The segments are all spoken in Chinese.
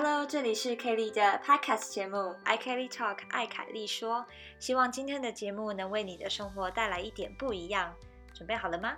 Hello，这里是 Kelly 的 Podcast 节目《I Kelly Talk》爱凯丽说，希望今天的节目能为你的生活带来一点不一样。准备好了吗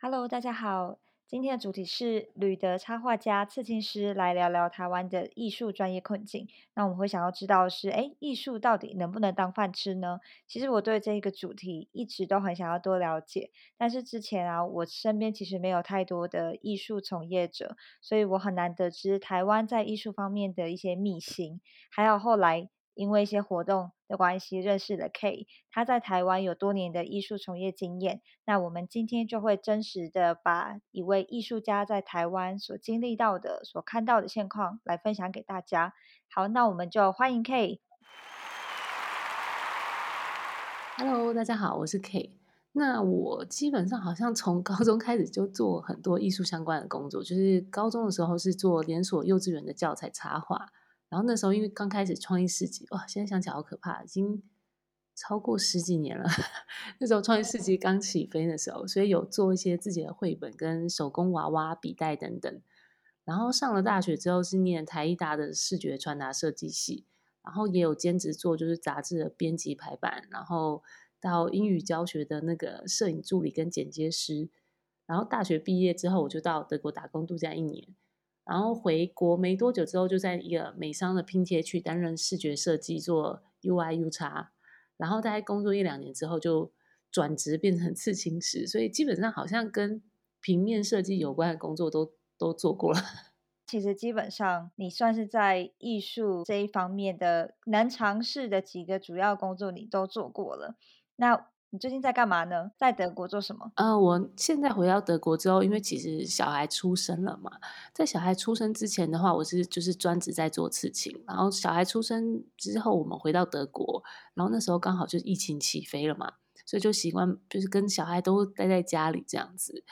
？Hello，大家好。今天的主题是吕德插画家、刺青师来聊聊台湾的艺术专业困境。那我们会想要知道的是，哎，艺术到底能不能当饭吃呢？其实我对这一个主题一直都很想要多了解，但是之前啊，我身边其实没有太多的艺术从业者，所以我很难得知台湾在艺术方面的一些秘辛。还有后来。因为一些活动的关系，认识了 K，他在台湾有多年的艺术从业经验。那我们今天就会真实的把一位艺术家在台湾所经历到的、所看到的现况来分享给大家。好，那我们就欢迎 K。Hello，大家好，我是 K。那我基本上好像从高中开始就做很多艺术相关的工作，就是高中的时候是做连锁幼稚园的教材插画。然后那时候因为刚开始创意市集，哇，现在想起来好可怕，已经超过十几年了。那时候创意市集刚起飞的时候，所以有做一些自己的绘本跟手工娃娃、笔袋等等。然后上了大学之后是念台艺大的视觉传达设计系，然后也有兼职做就是杂志的编辑排版，然后到英语教学的那个摄影助理跟剪接师。然后大学毕业之后，我就到德国打工度假一年。然后回国没多久之后，就在一个美商的拼贴去担任视觉设计，做 UI U 叉。然后大概工作一两年之后，就转职变成刺青师。所以基本上好像跟平面设计有关的工作都都做过了。其实基本上你算是在艺术这一方面的能尝试的几个主要工作，你都做过了。那你最近在干嘛呢？在德国做什么？呃，我现在回到德国之后，因为其实小孩出生了嘛，在小孩出生之前的话，我是就是专职在做刺青。然后小孩出生之后，我们回到德国，然后那时候刚好就是疫情起飞了嘛，所以就习惯就是跟小孩都待在家里这样子。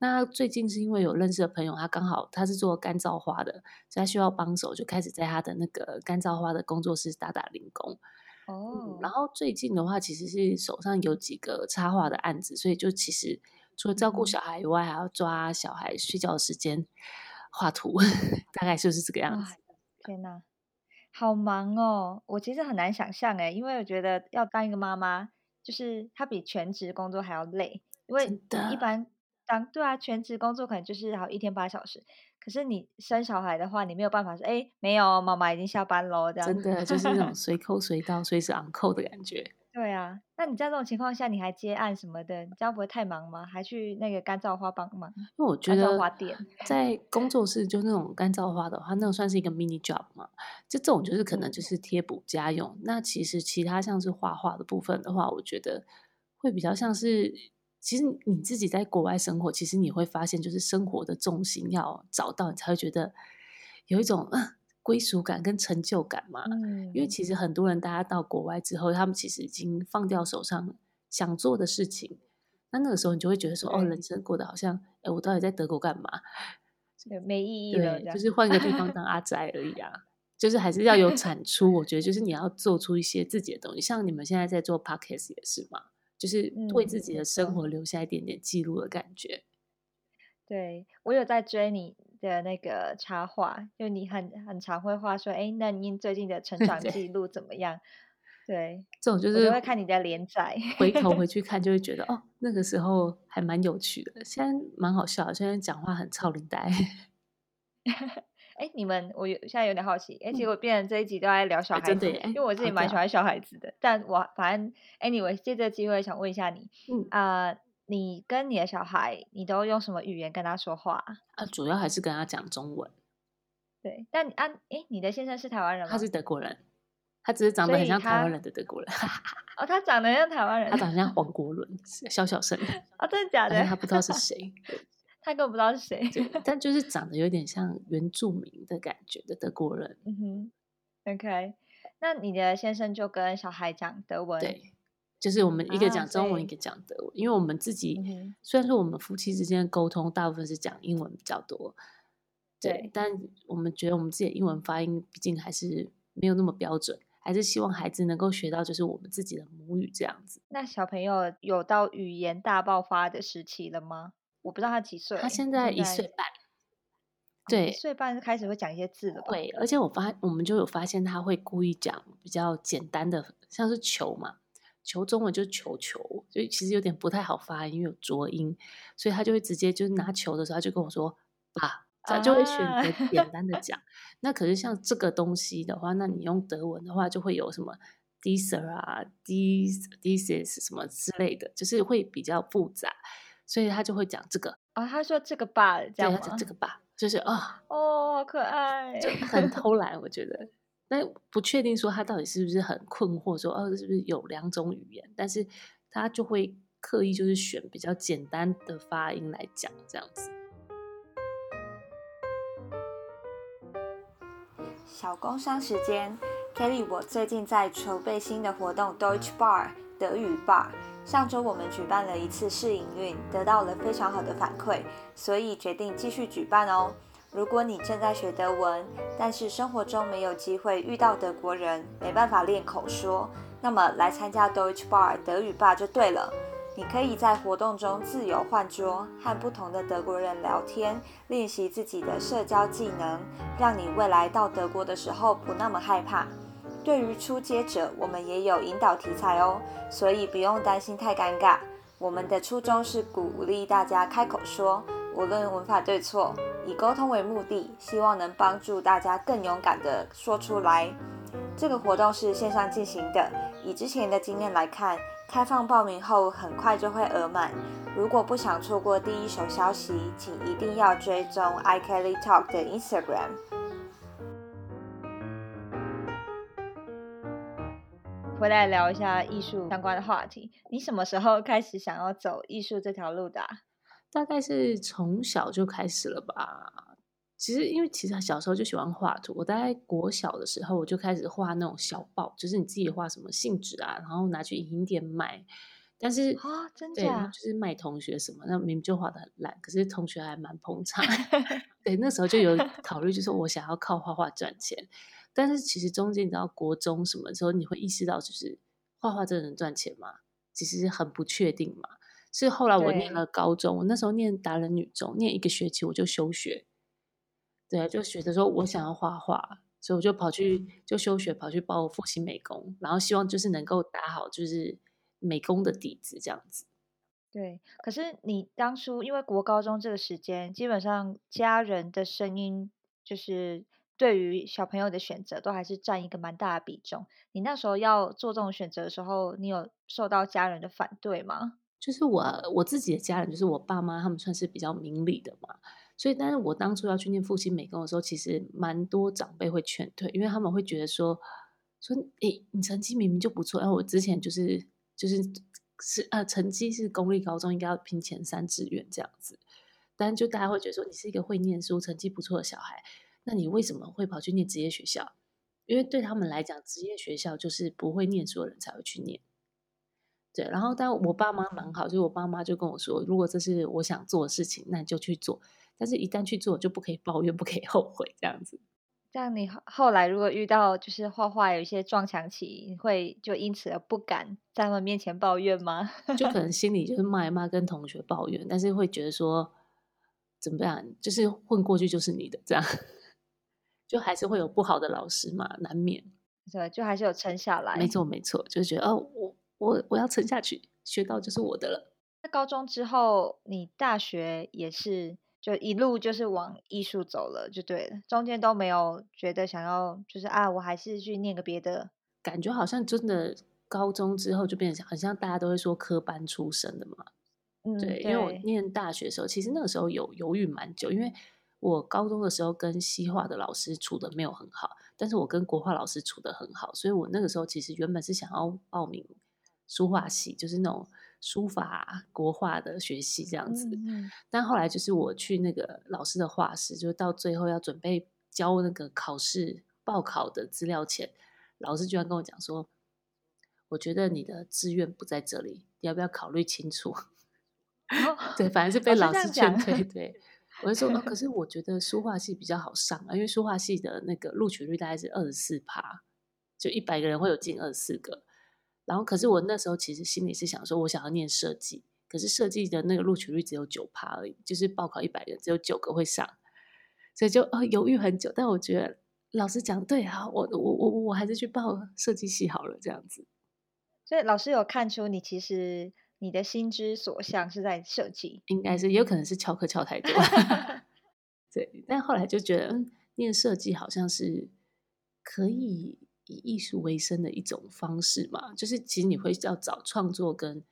那最近是因为有认识的朋友，他刚好他是做干燥花的，所以他需要帮手，就开始在他的那个干燥花的工作室打打零工。哦，然后最近的话，其实是手上有几个插画的案子，所以就其实除了照顾小孩以外，还要抓小孩睡觉的时间画图，大概就是这个样子。天哪，好忙哦！我其实很难想象哎，因为我觉得要当一个妈妈，就是她比全职工作还要累，因为一般当对啊，全职工作可能就是好一天八小时。可是你生小孩的话，你没有办法说，哎，没有，妈妈已经下班喽，这样。真的就是那种随 扣随到，随时昂扣的感觉。对啊，那你在这种情况下，你还接案什么的，这样不会太忙吗？还去那个干燥花帮忙？因为我觉得花店在工作室就那种干燥花的话，那个算是一个 mini job 嘛。就这种就是可能就是贴补家用。那其实其他像是画画的部分的话，我觉得会比较像是。其实你自己在国外生活，其实你会发现，就是生活的重心要找到，你才会觉得有一种归属感跟成就感嘛。因为其实很多人，大家到国外之后，他们其实已经放掉手上想做的事情，那那个时候你就会觉得说，哦，人生过得好像，哎，我到底在德国干嘛？没意义了，就是换个地方当阿宅而已啊。就是还是要有产出，我觉得就是你要做出一些自己的东西，像你们现在在做 podcast 也是嘛。就是为自己的生活留下一点点记录的感觉。对我有在追你的那个插画，就你很很常会画说，哎，那您最近的成 长记录怎么样？对，这种就是会看你的连载，回头回 去看就会觉得，哦，那个时候还蛮有趣的，现在蛮好笑，现在讲话很超龄呆。哎，你们，我有现在有点好奇，哎，结果变成这一集都在聊小孩子，因为我自己蛮喜欢小孩子的。但我反正，anyway，借这个机会想问一下你，嗯啊，你跟你的小孩，你都用什么语言跟他说话？啊，主要还是跟他讲中文。对，但啊，哎，你的先生是台湾人吗？他是德国人，他只是长得很像台湾人的德国人。哦，他长得像台湾人，他长得像黄国伦，小小声。啊，真的假的？他不知道是 谁。他根本不知道是谁，但就是长得有点像原住民的感觉的德国人。嗯哼，OK，那你的先生就跟小孩讲德文，对，就是我们一个讲中文，一个讲德文。因为我们自己虽然说我们夫妻之间的沟通大部分是讲英文比较多，对，但我们觉得我们自己的英文发音毕竟还是没有那么标准，还是希望孩子能够学到就是我们自己的母语这样子。那小朋友有到语言大爆发的时期了吗？我不知道他几岁，他现在一岁半，对，一岁半开始会讲一些字了吧？对，而且我发我们就有发现他会故意讲比较简单的，像是球嘛，球中文就是球球，所以其实有点不太好发音，因为有浊音，所以他就会直接就是拿球的时候，他就跟我说啊，他就会选择简单的讲。那可是像这个东西的话，那你用德文的话就会有什么 dieser 啊，this this is 什么之类的，就是会比较复杂，所以他就会讲这个啊，他说这个吧这样子？这个吧。就是啊，哦，好可爱，就很偷懒，我觉得。但不确定说他到底是不是很困惑，说哦，是不是有两种语言？但是他就会刻意就是选比较简单的发音来讲，这样子。小工商时间，Kelly，我最近在筹备新的活动，Deutsch Bar 德语 bar。上周我们举办了一次试营运，得到了非常好的反馈，所以决定继续举办哦。如果你正在学德文，但是生活中没有机会遇到德国人，没办法练口说，那么来参加 Deutsch Bar 德语吧就对了。你可以在活动中自由换桌，和不同的德国人聊天，练习自己的社交技能，让你未来到德国的时候不那么害怕。对于初阶者，我们也有引导题材哦，所以不用担心太尴尬。我们的初衷是鼓励大家开口说，无论文法对错，以沟通为目的，希望能帮助大家更勇敢地说出来。这个活动是线上进行的，以之前的经验来看，开放报名后很快就会额满。如果不想错过第一手消息，请一定要追踪 i Kelly Talk 的 Instagram。回来聊一下艺术相关的话题。你什么时候开始想要走艺术这条路的？大概是从小就开始了吧。其实，因为其实小时候就喜欢画图。我大概国小的时候，我就开始画那种小报，就是你自己画什么信纸啊，然后拿去影印店卖。但是啊，真的？就是卖同学什么，那明明就画的很烂，可是同学还蛮捧场。对，那时候就有考虑，就是我想要靠画画赚钱。但是其实中间你知道国中什么时候你会意识到就是画画真的能赚钱吗？其实很不确定嘛。是后来我念了高中，我那时候念达人女中，念一个学期我就休学。对啊，就觉得说我想要画画，所以我就跑去就休学，跑去报复兴美工，然后希望就是能够打好就是美工的底子这样子。对，可是你当初因为国高中这个时间，基本上家人的声音就是。对于小朋友的选择，都还是占一个蛮大的比重。你那时候要做这种选择的时候，你有受到家人的反对吗？就是我我自己的家人，就是我爸妈，他们算是比较明理的嘛。所以，但是我当初要去念复兴美工的时候，其实蛮多长辈会劝退，因为他们会觉得说说，诶，你成绩明明就不错，然后我之前就是就是是呃，成绩是公立高中，应该要拼前三志愿这样子。但就大家会觉得说，你是一个会念书、成绩不错的小孩。那你为什么会跑去念职业学校？因为对他们来讲，职业学校就是不会念书的人才会去念。对，然后但我爸妈蛮好，就是我爸妈就跟我说，如果这是我想做的事情，那你就去做。但是一旦去做，就不可以抱怨，不可以后悔，这样子。这样你后来如果遇到就是画画有一些撞墙期，会就因此而不敢在他们面前抱怨吗？就可能心里就是骂一骂，跟同学抱怨，但是会觉得说怎么样，就是混过去就是你的这样。就还是会有不好的老师嘛，难免。对，就还是有撑下来。没错，没错，就是觉得哦，我我我要撑下去，学到就是我的了。那高中之后，你大学也是就一路就是往艺术走了，就对了。中间都没有觉得想要，就是啊，我还是去念个别的。感觉好像真的高中之后就变成很像大家都会说科班出身的嘛。嗯，对，因为我念大学的时候，其实那个时候有犹豫蛮久，因为。我高中的时候跟西化的老师处的没有很好，但是我跟国画老师处的很好，所以我那个时候其实原本是想要报名书画系，就是那种书法国画的学系这样子。但后来就是我去那个老师的画室，就到最后要准备交那个考试报考的资料前，老师居然跟我讲说：“我觉得你的志愿不在这里，你要不要考虑清楚？” 对，反正是被老师劝退。对。我就说，可 是我觉得书画系比较好上啊，因为书画系的那个录取率大概是二十四趴，就一百个人会有近二十四个。然后，可是我那时候其实心里是想说，我想要念设计，可是设计的那个录取率只有九趴而已，就是报考一百人只有九个会上，所以就呃犹豫很久。但我觉得老师讲对啊，我我我我还是去报设计系好了，这样子。所以老师有看出你其实你的心之所向是在设计，应该是也有可能是翘课翘太多。对，但后来就觉得，嗯，念设计好像是可以以艺术为生的一种方式嘛。就是其实你会要找创作跟，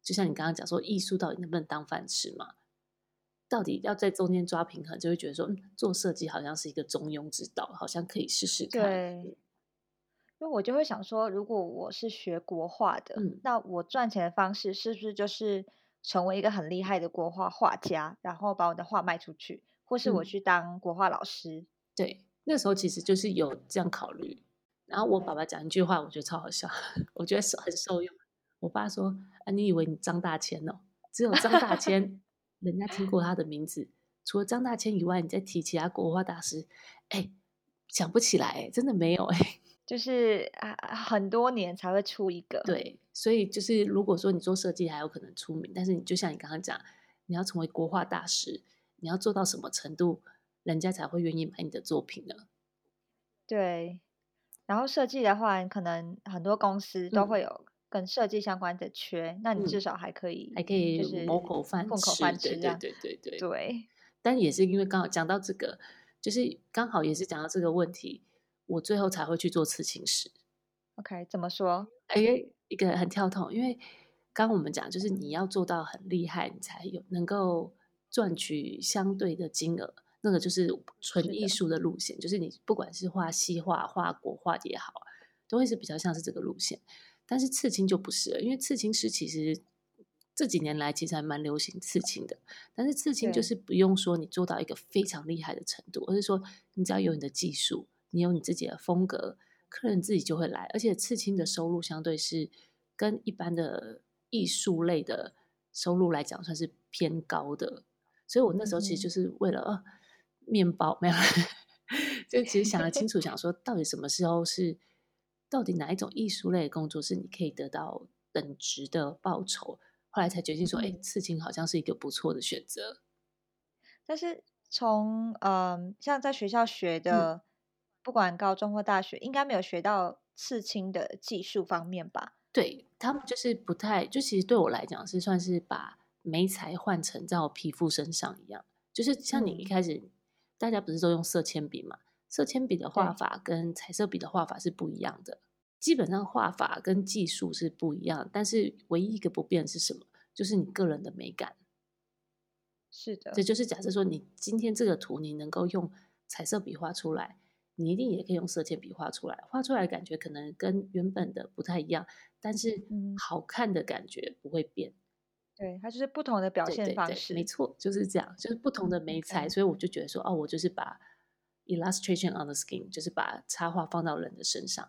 就像你刚刚讲说，艺术到底能不能当饭吃嘛？到底要在中间抓平衡，就会觉得说，嗯，做设计好像是一个中庸之道，好像可以试试看。对，因为我就会想说，如果我是学国画的，那我赚钱的方式是不是就是成为一个很厉害的国画画家，然后把我的画卖出去？或是我去当国画老师，对，那时候其实就是有这样考虑。然后我爸爸讲一句话，我觉得超好笑，我觉得很受用。我爸说：“啊，你以为你张大千哦？只有张大千，人家听过他的名字。除了张大千以外，你再提其他国画大师，哎，想不起来，真的没有哎。就是啊，很多年才会出一个。对，所以就是如果说你做设计还有可能出名，但是你就像你刚刚讲，你要成为国画大师。”你要做到什么程度，人家才会愿意买你的作品呢？对，然后设计的话，可能很多公司都会有跟设计相关的缺，那你至少还可以，还可以谋口饭吃，对对对对对。对，但也是因为刚好讲到这个，就是刚好也是讲到这个问题，我最后才会去做刺青师。OK，怎么说？哎，一个很跳痛，因为刚我们讲，就是你要做到很厉害，你才有能够。赚取相对的金额，那个就是纯艺术的路线，就是你不管是画西画、画国画也好，都会是比较像是这个路线。但是刺青就不是了，因为刺青师其实这几年来其实还蛮流行刺青的。但是刺青就是不用说你做到一个非常厉害的程度，而是说你只要有你的技术，你有你自己的风格，客人自己就会来。而且刺青的收入相对是跟一般的艺术类的收入来讲，算是偏高的。所以我那时候其实就是为了面包，没有，就其实想得清楚，想说到底什么时候是，到底哪一种艺术类的工作是你可以得到等值的报酬，后来才决定说，哎，刺青好像是一个不错的选择。但是从嗯，像在学校学的，不管高中或大学，应该没有学到刺青的技术方面吧？对他们就是不太，就其实对我来讲是算是把。眉材换成在我皮肤身上一样，就是像你一开始，大家不是都用色铅笔嘛？色铅笔的画法跟彩色笔的画法是不一样的，基本上画法跟技术是不一样，但是唯一一个不变是什么？就是你个人的美感。是的，这就是假设说你今天这个图你能够用彩色笔画出来，你一定也可以用色铅笔画出来，画出来的感觉可能跟原本的不太一样，但是好看的感觉不会变。对，它就是不同的表现方式，没错，就是这样，就是不同的眉材，所以我就觉得说，哦，我就是把 illustration on the skin，就是把插画放到人的身上，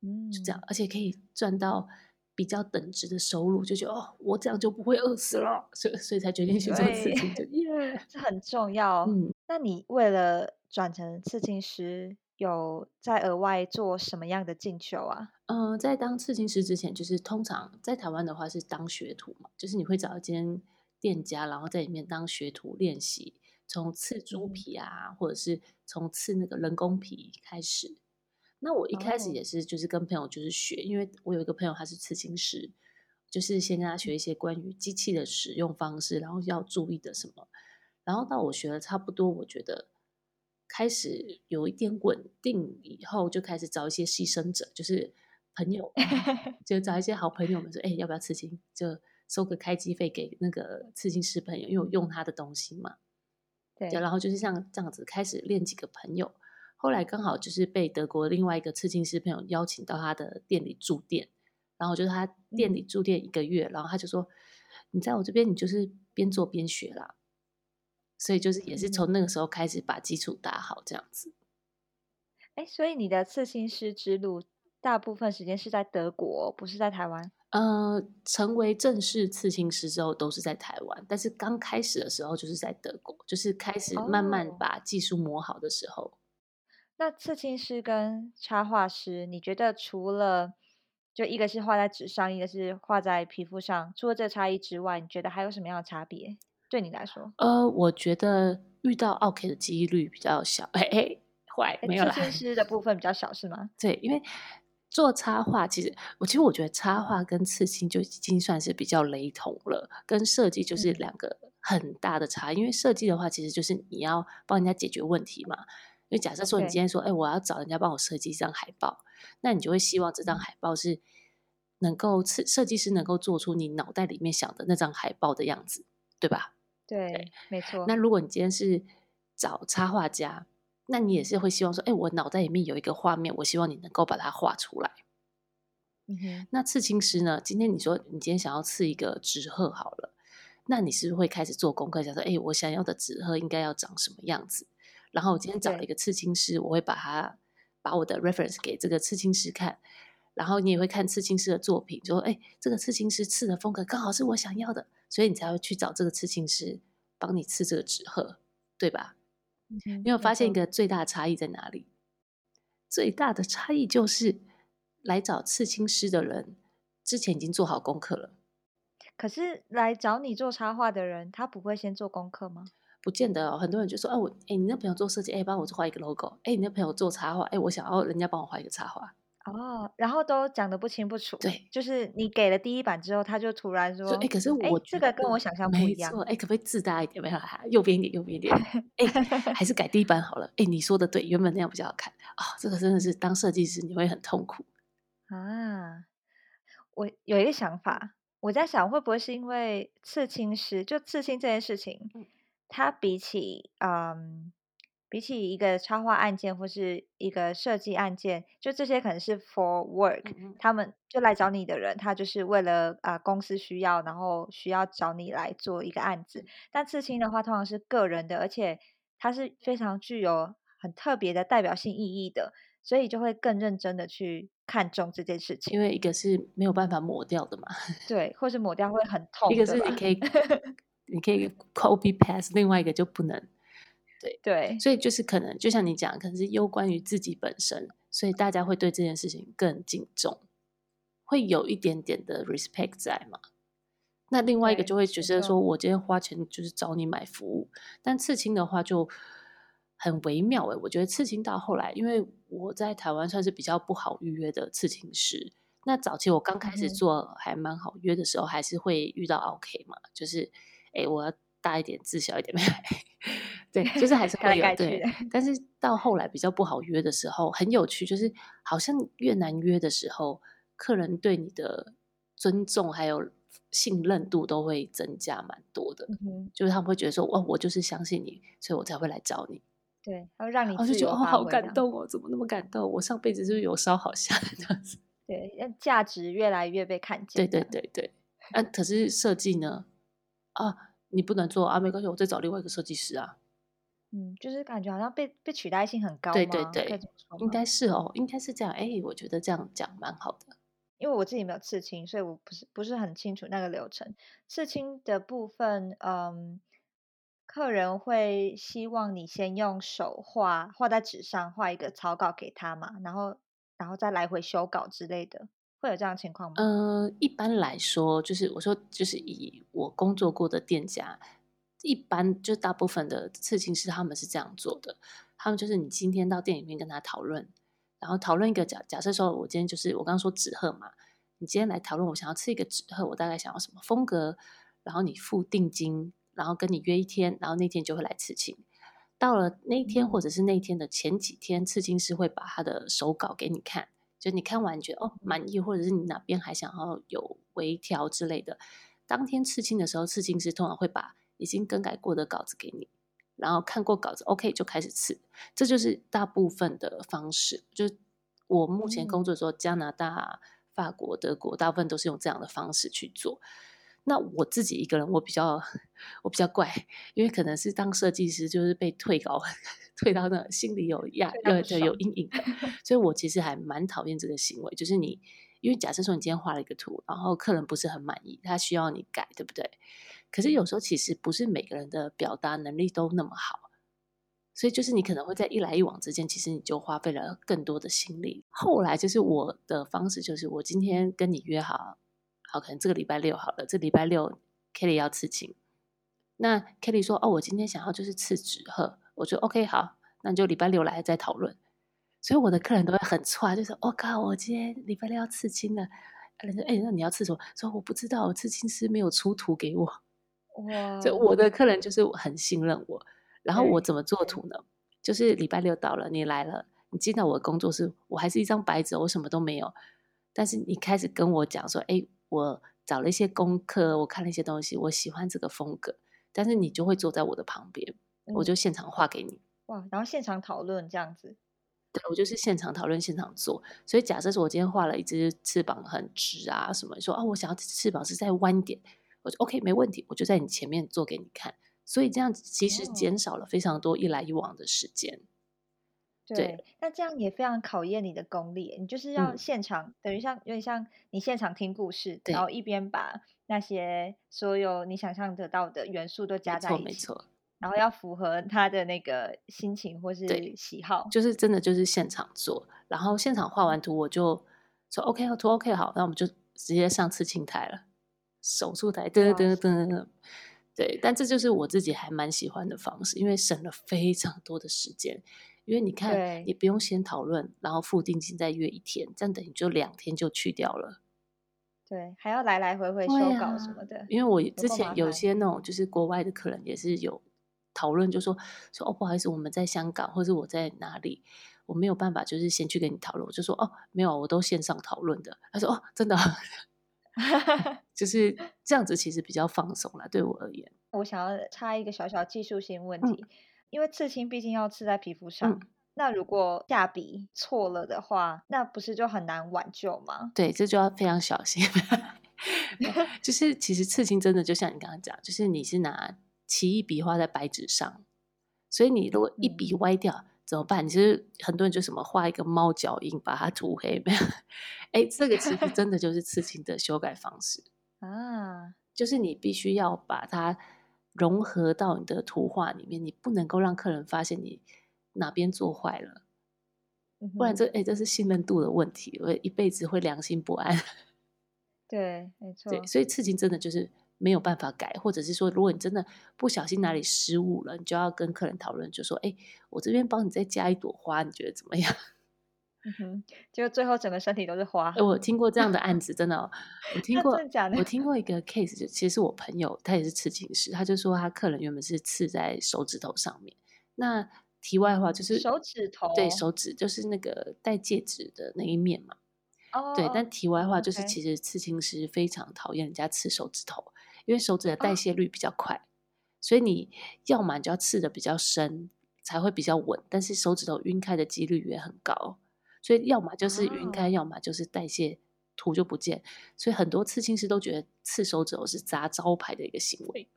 嗯，就这样，而且可以赚到比较等值的收入，就觉得哦，我这样就不会饿死了，所以所以才决定去做刺青，就耶，这很重要。嗯，那你为了转成刺青师？有在额外做什么样的进修啊？嗯，在当刺青师之前，就是通常在台湾的话是当学徒嘛，就是你会找一间店家，然后在里面当学徒练习，从刺猪皮啊，或者是从刺那个人工皮开始。那我一开始也是，就是跟朋友就是学，因为我有一个朋友他是刺青师，就是先跟他学一些关于机器的使用方式，然后要注意的什么，然后到我学了差不多，我觉得。开始有一点稳定以后，就开始找一些牺牲者，就是朋友，就找一些好朋友们说：“哎，要不要刺青？就收个开机费给那个刺青师朋友，因为我用他的东西嘛。”对，然后就是像这样子开始练几个朋友。后来刚好就是被德国另外一个刺青师朋友邀请到他的店里住店，然后就是他店里住店一个月，然后他就说：“你在我这边，你就是边做边学啦。”所以就是也是从那个时候开始把基础打好这样子。哎，所以你的刺青师之路大部分时间是在德国，不是在台湾？呃，成为正式刺青师之后都是在台湾，但是刚开始的时候就是在德国，就是开始慢慢把技术磨好的时候。那刺青师跟插画师，你觉得除了就一个是画在纸上，一个是画在皮肤上。除了这个差异之外，你觉得还有什么样的差别？对你来说？呃，我觉得遇到 OK 的几率比较小。哎哎，坏没有啦。设计师的部分比较小是吗？对，因为做插画，其实我其实我觉得插画跟刺青就已经算是比较雷同了，跟设计就是两个很大的差。因为设计的话，其实就是你要帮人家解决问题嘛。因为假设说你今天说，哎，我要找人家帮我设计一张海报，那你就会希望这张海报是能够设设计师能够做出你脑袋里面想的那张海报的样子，对吧？对，没错。那如果你今天是找插画家，那你也是会希望说，哎，我脑袋里面有一个画面，我希望你能够把它画出来。嗯。那刺青师呢？今天你说你今天想要刺一个纸鹤好了，那你是不是会开始做功课，想说，哎，我想要的纸鹤应该要长什么样子？然后我今天找了一个刺青师，我会把它把我的 reference 给这个刺青师看，然后你也会看刺青师的作品，说，哎，这个刺青师刺的风格刚好是我想要的。所以你才会去找这个刺青师帮你刺这个纸鹤，对吧？你有发现一个最大的差异在哪里？最大的差异就是来找刺青师的人之前已经做好功课了。可是来找你做插画的人，他不会先做功课吗？不见得哦。很多人就说：“哎，我哎，你那朋友做设计，哎，帮我画一个 logo。哎，你那朋友做插画，哎，我想要人家帮我画一个插画。”哦，然后都讲的不清不楚。对，就是你给了第一版之后，他就突然说：“哎，可是我这个跟我想象不一样。”哎，可不可以自大一点？没有，右边一点，右边一点。哎，还是改第一版好了。哎，你说的对，原本那样比较好看啊。这个真的是当设计师你会很痛苦啊。我有一个想法，我在想会不会是因为刺青师，就刺青这件事情，它比起嗯。比起一个插画案件或是一个设计案件，就这些可能是 for work，他们就来找你的人，他就是为了啊公司需要，然后需要找你来做一个案子。但刺青的话，通常是个人的，而且它是非常具有很特别的代表性意义的，所以就会更认真的去看重这件事情。因为一个是没有办法抹掉的嘛，对，或是抹掉会很痛。一个是你可以 你可以 copy paste，另外一个就不能。对对，所以就是可能，就像你讲，可能是攸关于自己本身，所以大家会对这件事情更敬重，会有一点点的 respect 在嘛。那另外一个就会觉得说，我今天花钱就是找你买服务，但刺青的话就很微妙诶。我觉得刺青到后来，因为我在台湾算是比较不好预约的刺青师，那早期我刚开始做还蛮好约的时候，还是会遇到 OK 嘛，就是哎，我要。大一点，字小一点，没对，就是还是 会有对。但是到后来比较不好约的时候，很有趣，就是好像越难约的时候，客人对你的尊重还有信任度都会增加蛮多的。就是他们会觉得说，哦，我就是相信你，所以我才会来找你。对，然后让你我就觉得哦，好感动哦，怎么那么感动？我上辈子是不是有烧好香这样子？对，价值越来越被看见。对对对对，啊，可是设计呢？啊。你不能做啊，没关系，我再找另外一个设计师啊。嗯，就是感觉好像被被取代性很高。对对对，应该是哦，应该是这样。哎，我觉得这样讲蛮好的。因为我自己没有刺青，所以我不是不是很清楚那个流程。刺青的部分，嗯，客人会希望你先用手画，画在纸上，画一个草稿给他嘛，然后然后再来回修稿之类的。会有这样情况吗？呃，一般来说，就是我说，就是以我工作过的店家，一般就大部分的刺青师他们是这样做的。他们就是你今天到店里面跟他讨论，然后讨论一个假假设说，我今天就是我刚刚说纸鹤嘛，你今天来讨论，我想要刺一个纸鹤，我大概想要什么风格，然后你付定金，然后跟你约一天，然后那天就会来刺青。到了那一天或者是那天的前几天，刺青师会把他的手稿给你看。就你看完觉得哦满意，或者是你哪边还想要有微调之类的，当天刺青的时候，刺青师通常会把已经更改过的稿子给你，然后看过稿子 OK 就开始刺，这就是大部分的方式。就我目前工作说加拿大、法国、德国，大部分都是用这样的方式去做。那我自己一个人，我比较我比较怪，因为可能是当设计师就是被退稿，退到那心里有压，对对有阴影的，所以我其实还蛮讨厌这个行为。就是你，因为假设说你今天画了一个图，然后客人不是很满意，他需要你改，对不对？可是有时候其实不是每个人的表达能力都那么好，所以就是你可能会在一来一往之间，其实你就花费了更多的心力。后来就是我的方式，就是我今天跟你约好，好，可能这个礼拜六好了，这礼拜六 Kelly 要刺青，那 Kelly 说哦，我今天想要就是刺纸鹤，我说 OK 好，那你就礼拜六来再讨论。所以我的客人都会很差，就说我靠，我今天礼拜六要刺青了。人说哎，那你要刺什么？说我不知道，我刺青师没有出图给我。哇，就我的客人就是很信任我。然后我怎么做图呢？就是礼拜六到了，你来了，你进到我的工作室，我还是一张白纸，我什么都没有。但是你开始跟我讲说，哎，我找了一些功课，我看了一些东西，我喜欢这个风格。但是你就会坐在我的旁边，我就现场画给你。哇，然后现场讨论这样子。对，我就是现场讨论，现场做。所以假设说我今天画了一只翅膀很直啊，什么说啊，我想要翅膀是在弯点，我就 OK 没问题，我就在你前面做给你看。所以这样子其实减少了非常多一来一往的时间。对，那这样也非常考验你的功力。你就是要现场，等于像有点像你现场听故事，然后一边把那些所有你想象得到的元素都加在一起，没错，然后要符合他的那个心情或是喜好，就是真的就是现场做，然后现场画完图我就说 OK，图 OK 好，那我们就直接上刺青台了，手术台噔噔噔。对，但这就是我自己还蛮喜欢的方式，因为省了非常多的时间。因为你看，你不用先讨论，然后付定金再约一天，这样等于就两天就去掉了。对，还要来来回回修稿什么的。因为我之前有些那种就是国外的客人也是有讨论，就说说哦，不好意思，我们在香港，或者我在哪里，我没有办法，就是先去跟你讨论。我就说哦，没有，我都线上讨论的。他说哦，真的。就是这样子，其实比较放松了。对我而言，我想要插一个小小技术性问题，因为刺青毕竟要刺在皮肤上，那如果下笔错了的话，那不是就很难挽救吗？对，这就要非常小心。就是其实刺青真的就像你刚刚讲，就是你是拿奇异笔画在白纸上，所以你如果一笔歪掉。怎么办？其实很多人就什么画一个猫脚印，把它涂黑，没有？哎，这个其实真的就是刺青的修改方式 啊，就是你必须要把它融合到你的图画里面，你不能够让客人发现你哪边做坏了，不然这哎这是信任度的问题，我一辈子会良心不安。对，没错。对，所以刺青真的就是。没有办法改，或者是说，如果你真的不小心哪里失误了，你就要跟客人讨论，就说：“哎，我这边帮你再加一朵花，你觉得怎么样？” 嗯哼，结果最后整个身体都是花。我听过这样的案子，真的，我 听过，的我听过一个 case，就其实是我朋友，他也是刺青师，他就说他客人原本是刺在手指头上面。那题外话就是手指头，对手指就是那个戴戒指的那一面嘛。哦，对。但题外话就是，其实刺青师非常讨厌人家刺手指头。因为手指的代谢率比较快，所以你要么就要刺的比较深，才会比较稳。但是手指头晕开的几率也很高，所以要么就是晕开，要么就是代谢图就不见。所以很多刺青师都觉得刺手指头是砸招牌的一个行为，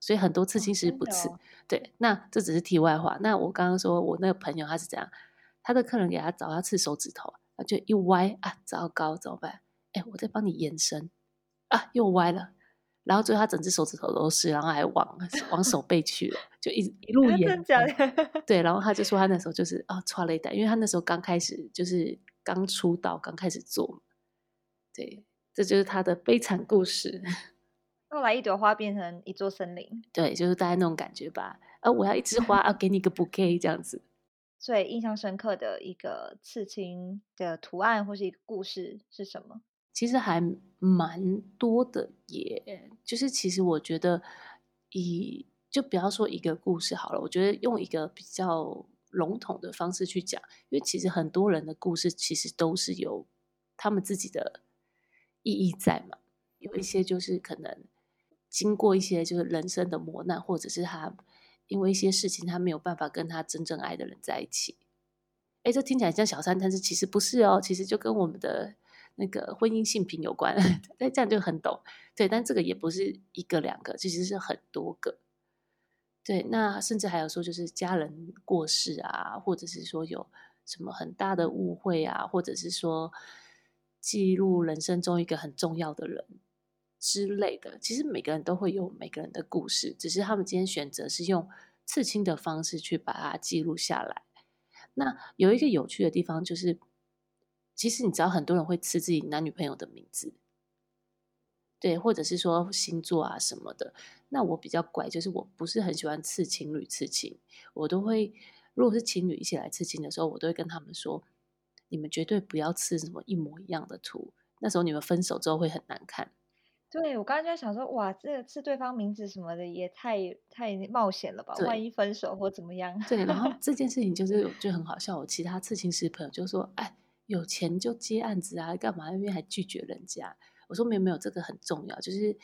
所以很多刺青师不刺。对，那这只是题外话。那我刚刚说我那个朋友他是怎样，他的客人给他找他刺手指头，他就一歪啊，糟糕，怎么办？哎，我在帮你延伸啊，又歪了。然后最后他整只手指头都是，然后还往往手背去了，就一一路 演。对，然后他就说他那时候就是啊，抓了一袋，因为他那时候刚开始就是刚出道，刚开始做。对，这就是他的悲惨故事。后来一朵花变成一座森林。对，就是大概那种感觉吧。啊，我要一枝花，啊，给你个 bouquet 这样子。最印象深刻的一个刺青的图案或是一个故事是什么？其实还蛮多的，也就是其实我觉得，以就不要说一个故事好了，我觉得用一个比较笼统的方式去讲，因为其实很多人的故事其实都是有他们自己的意义在嘛。有一些就是可能经过一些就是人生的磨难，或者是他因为一些事情他没有办法跟他真正爱的人在一起。哎，这听起来像小三，但是其实不是哦，其实就跟我们的。那个婚姻性平有关，那这样就很懂。对，但这个也不是一个两个，其实是很多个。对，那甚至还有说，就是家人过世啊，或者是说有什么很大的误会啊，或者是说记录人生中一个很重要的人之类的。其实每个人都会有每个人的故事，只是他们今天选择是用刺青的方式去把它记录下来。那有一个有趣的地方就是，其实你知道很多人会刺自己男女朋友的名字，对，或者是说星座啊什么的。那我比较怪，就是我不是很喜欢刺情侣刺青，我都会如果是情侣一起来刺青的时候，我都会跟他们说，你们绝对不要刺什么一模一样的图，那时候你们分手之后会很难看。对，我刚刚就在想说，哇，这个刺对方名字什么的，也太太冒险了吧？万一分手或怎么样？对，然后 这件事情就是就很好笑。我其他刺青师朋友就说：“哎，有钱就接案子啊，干嘛那边还拒绝人家？”我说：“没有没有，这个很重要，就是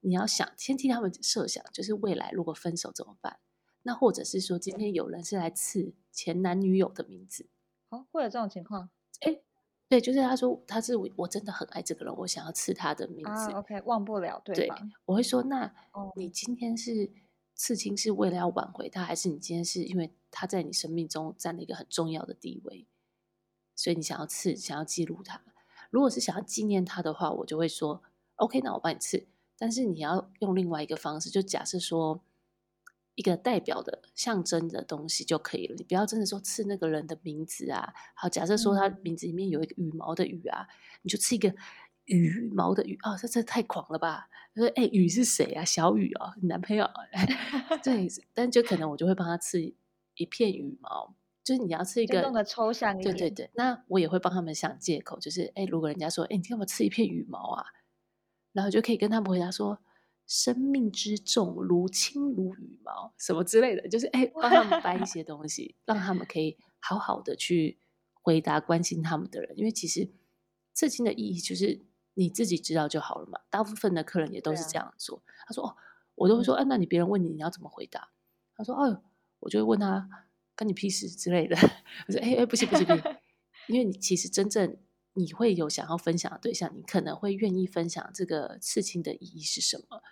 你要想先替他们设想，就是未来如果分手怎么办？那或者是说今天有人是来刺前男女友的名字，哦，会有这种情况？哎。”对，就是他说他是我真的很爱这个人，我想要刺他的名字。OK，忘不了对方。我会说，那你今天是刺青是为了要挽回他，还是你今天是因为他在你生命中占了一个很重要的地位，所以你想要刺，想要记录它？如果是想要纪念它的话，我就会说 OK，那我帮你刺，但是你要用另外一个方式，就假设说。一个代表的象征的东西就可以了，你不要真的说刺那个人的名字啊。好，假设说他名字里面有一个羽毛的羽啊，你就刺一个羽毛的羽啊，这这太狂了吧？他说：“哎，羽是谁啊？小雨哦，你男朋友？” 对，但就可能我就会帮他刺一片羽毛，就是你要吃一个弄得抽象一点。对对对，那我也会帮他们想借口，就是哎，如果人家说：“哎，你干嘛吃一片羽毛啊？”然后就可以跟他们回答说。生命之重，如轻如羽毛，什么之类的，就是哎，帮他们搬一些东西，让他们可以好好的去回答关心他们的人。因为其实刺青的意义就是你自己知道就好了嘛。大部分的客人也都是这样做。他说：“哦，我都会说，哎，那你别人问你，你要怎么回答？”他说：“哦，我就会问他，跟你屁事之类的。”我说：“哎哎，不行不行不行，因为你其实真正你会有想要分享的对象，你可能会愿意分享这个刺青的意义是什么。”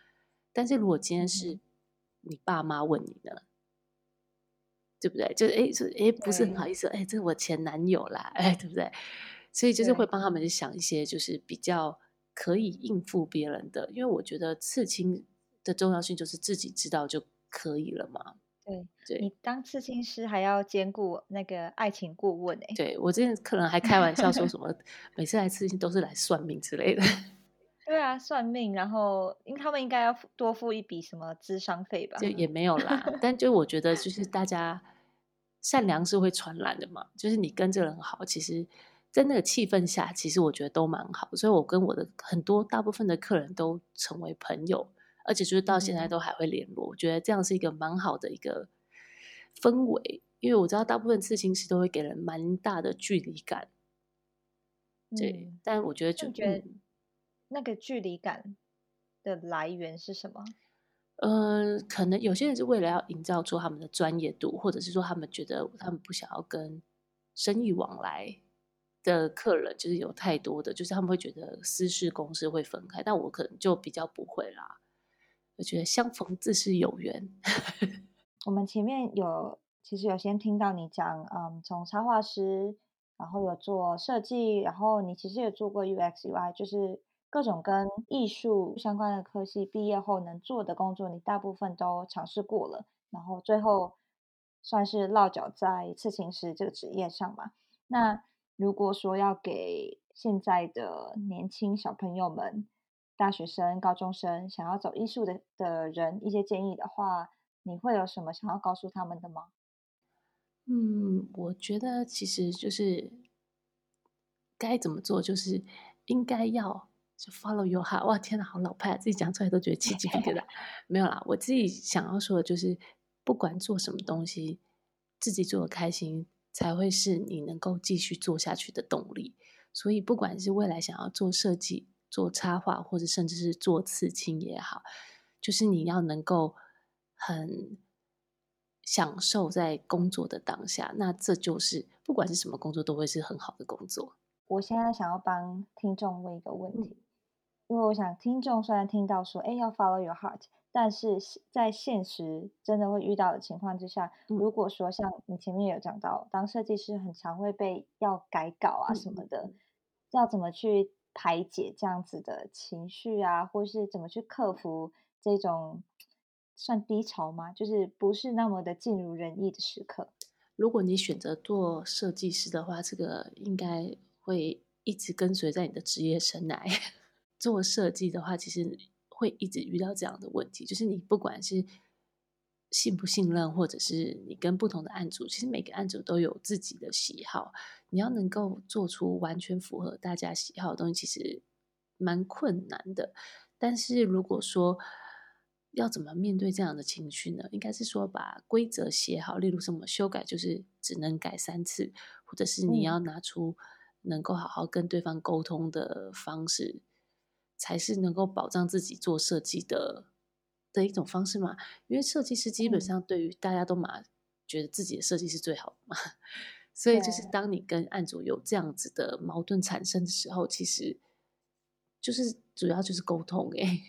但是如果今天是你爸妈问你呢，对不对？就是哎，是哎，不是很好意思，哎，这是我前男友啦，哎，对不对？所以就是会帮他们去想一些，就是比较可以应付别人的。因为我觉得刺青的重要性就是自己知道就可以了嘛。对，对你当刺青师还要兼顾那个爱情顾问哎。对我之前客人还开玩笑说什么，每次来刺青都是来算命之类的。对啊，算命，然后因他们应该要多付一笔什么智商费吧？就也没有啦，但就我觉得，就是大家善良是会传染的嘛。就是你跟这个人好，其实，在那个气氛下，其实我觉得都蛮好。所以我跟我的很多大部分的客人都成为朋友，而且就是到现在都还会联络。我觉得这样是一个蛮好的一个氛围，因为我知道大部分刺青师都会给人蛮大的距离感。对，但我觉得就觉得。那个距离感的来源是什么？呃，可能有些人是为了要营造出他们的专业度，或者是说他们觉得他们不想要跟生意往来的客人，就是有太多的，就是他们会觉得私事公事会分开。但我可能就比较不会啦，我觉得相逢自是有缘。我们前面有其实有先听到你讲，嗯，从插画师，然后有做设计，然后你其实也做过 UX UI，就是。各种跟艺术相关的科系毕业后能做的工作，你大部分都尝试过了，然后最后算是落脚在刺青师这个职业上嘛。那如果说要给现在的年轻小朋友们、大学生、高中生想要走艺术的的人一些建议的话，你会有什么想要告诉他们的吗？嗯，我觉得其实就是该怎么做，就是应该要。就 follow your heart，哇，天哪，好老派！自己讲出来都觉得起鸡皮疙瘩。没有啦，我自己想要说的就是，不管做什么东西，自己做的开心，才会是你能够继续做下去的动力。所以，不管是未来想要做设计、做插画，或者甚至是做刺青也好，就是你要能够很享受在工作的当下，那这就是不管是什么工作，都会是很好的工作。我现在想要帮听众问一个问题。因为我想，听众虽然听到说，哎，要 follow your heart，但是在现实真的会遇到的情况之下，如果说像你前面有讲到，当设计师很常会被要改稿啊什么的，要怎么去排解这样子的情绪啊，或是怎么去克服这种算低潮吗？就是不是那么的尽如人意的时刻。如果你选择做设计师的话，这个应该会一直跟随在你的职业生涯。做设计的话，其实会一直遇到这样的问题，就是你不管是信不信任，或者是你跟不同的案主，其实每个案主都有自己的喜好，你要能够做出完全符合大家喜好的东西，其实蛮困难的。但是如果说，要怎么面对这样的情绪呢？应该是说把规则写好，例如什么修改就是只能改三次，或者是你要拿出能够好好跟对方沟通的方式，才是能够保障自己做设计的的一种方式嘛？因为设计师基本上对于大家都嘛觉得自己的设计是最好的嘛，所以就是当你跟案主有这样子的矛盾产生的时候，其实就是主要就是沟通哎。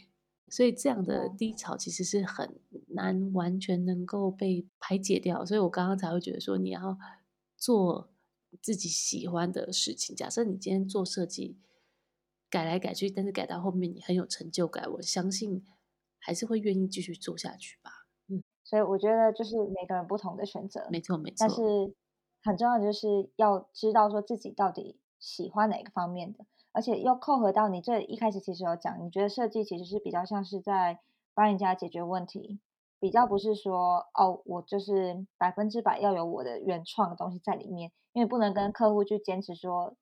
所以这样的低潮其实是很难完全能够被排解掉，所以我刚刚才会觉得说你要做自己喜欢的事情。假设你今天做设计，改来改去，但是改到后面你很有成就感，我相信还是会愿意继续做下去吧。嗯，所以我觉得就是每个人不同的选择，没错没错。但是很重要的就是要知道说自己到底喜欢哪个方面的。而且又扣合到你这一开始其实有讲，你觉得设计其实是比较像是在帮人家解决问题，比较不是说哦，我就是百分之百要有我的原创的东西在里面，因为不能跟客户去坚持说，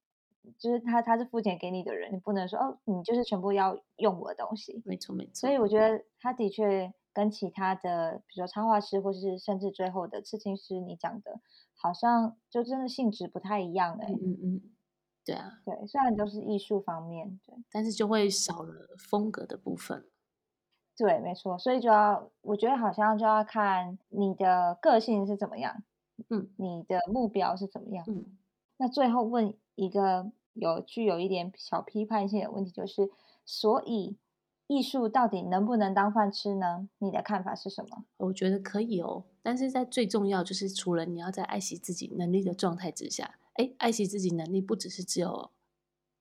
就是他他是付钱给你的人，你不能说哦，你就是全部要用我的东西。没错没错。所以我觉得他的确跟其他的，比如说插画师，或是甚至最后的刺青师，你讲的，好像就真的性质不太一样哎。嗯嗯嗯。对啊，对，虽然都是艺术方面，对，但是就会少了风格的部分。对，没错，所以就要，我觉得好像就要看你的个性是怎么样，嗯，你的目标是怎么样，嗯。那最后问一个有具有一点小批判性的问题，就是，所以艺术到底能不能当饭吃呢？你的看法是什么？我觉得可以哦，但是在最重要就是，除了你要在爱惜自己能力的状态之下。哎，爱惜自己能力不只是只有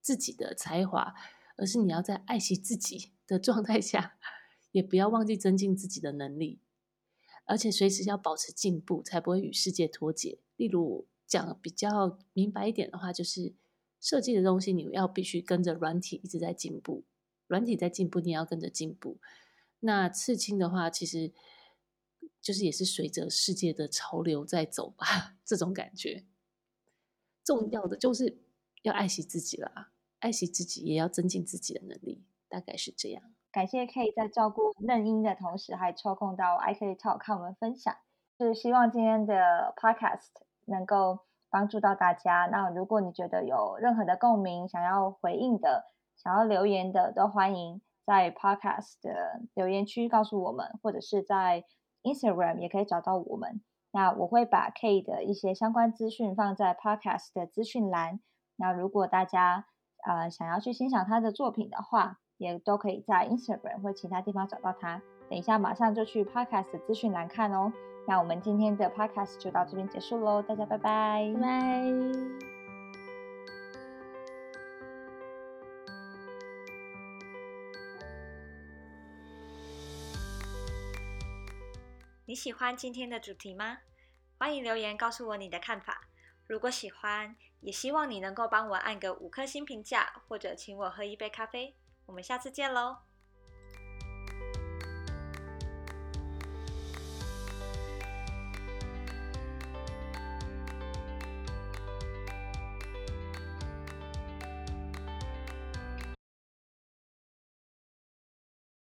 自己的才华，而是你要在爱惜自己的状态下，也不要忘记增进自己的能力，而且随时要保持进步，才不会与世界脱节。例如讲比较明白一点的话，就是设计的东西，你要必须跟着软体一直在进步，软体在进步，你要跟着进步。那刺青的话，其实就是也是随着世界的潮流在走吧，这种感觉。重要的就是要爱惜自己啦，爱惜自己也要增进自己的能力，大概是这样。感谢 K 在照顾嫩婴的同时，还抽空到 I K Talk 看我们分享，就是希望今天的 Podcast 能够帮助到大家。那如果你觉得有任何的共鸣，想要回应的，想要留言的，都欢迎在 Podcast 的留言区告诉我们，或者是在 Instagram 也可以找到我们。那我会把 K 的一些相关资讯放在 Podcast 的资讯栏。那如果大家呃想要去欣赏他的作品的话，也都可以在 Instagram 或其他地方找到他。等一下马上就去 Podcast 资讯栏看哦。那我们今天的 Podcast 就到这边结束喽，大家拜拜，拜拜。你喜欢今天的主题吗？欢迎留言告诉我你的看法。如果喜欢，也希望你能够帮我按个五颗星评价，或者请我喝一杯咖啡。我们下次见喽！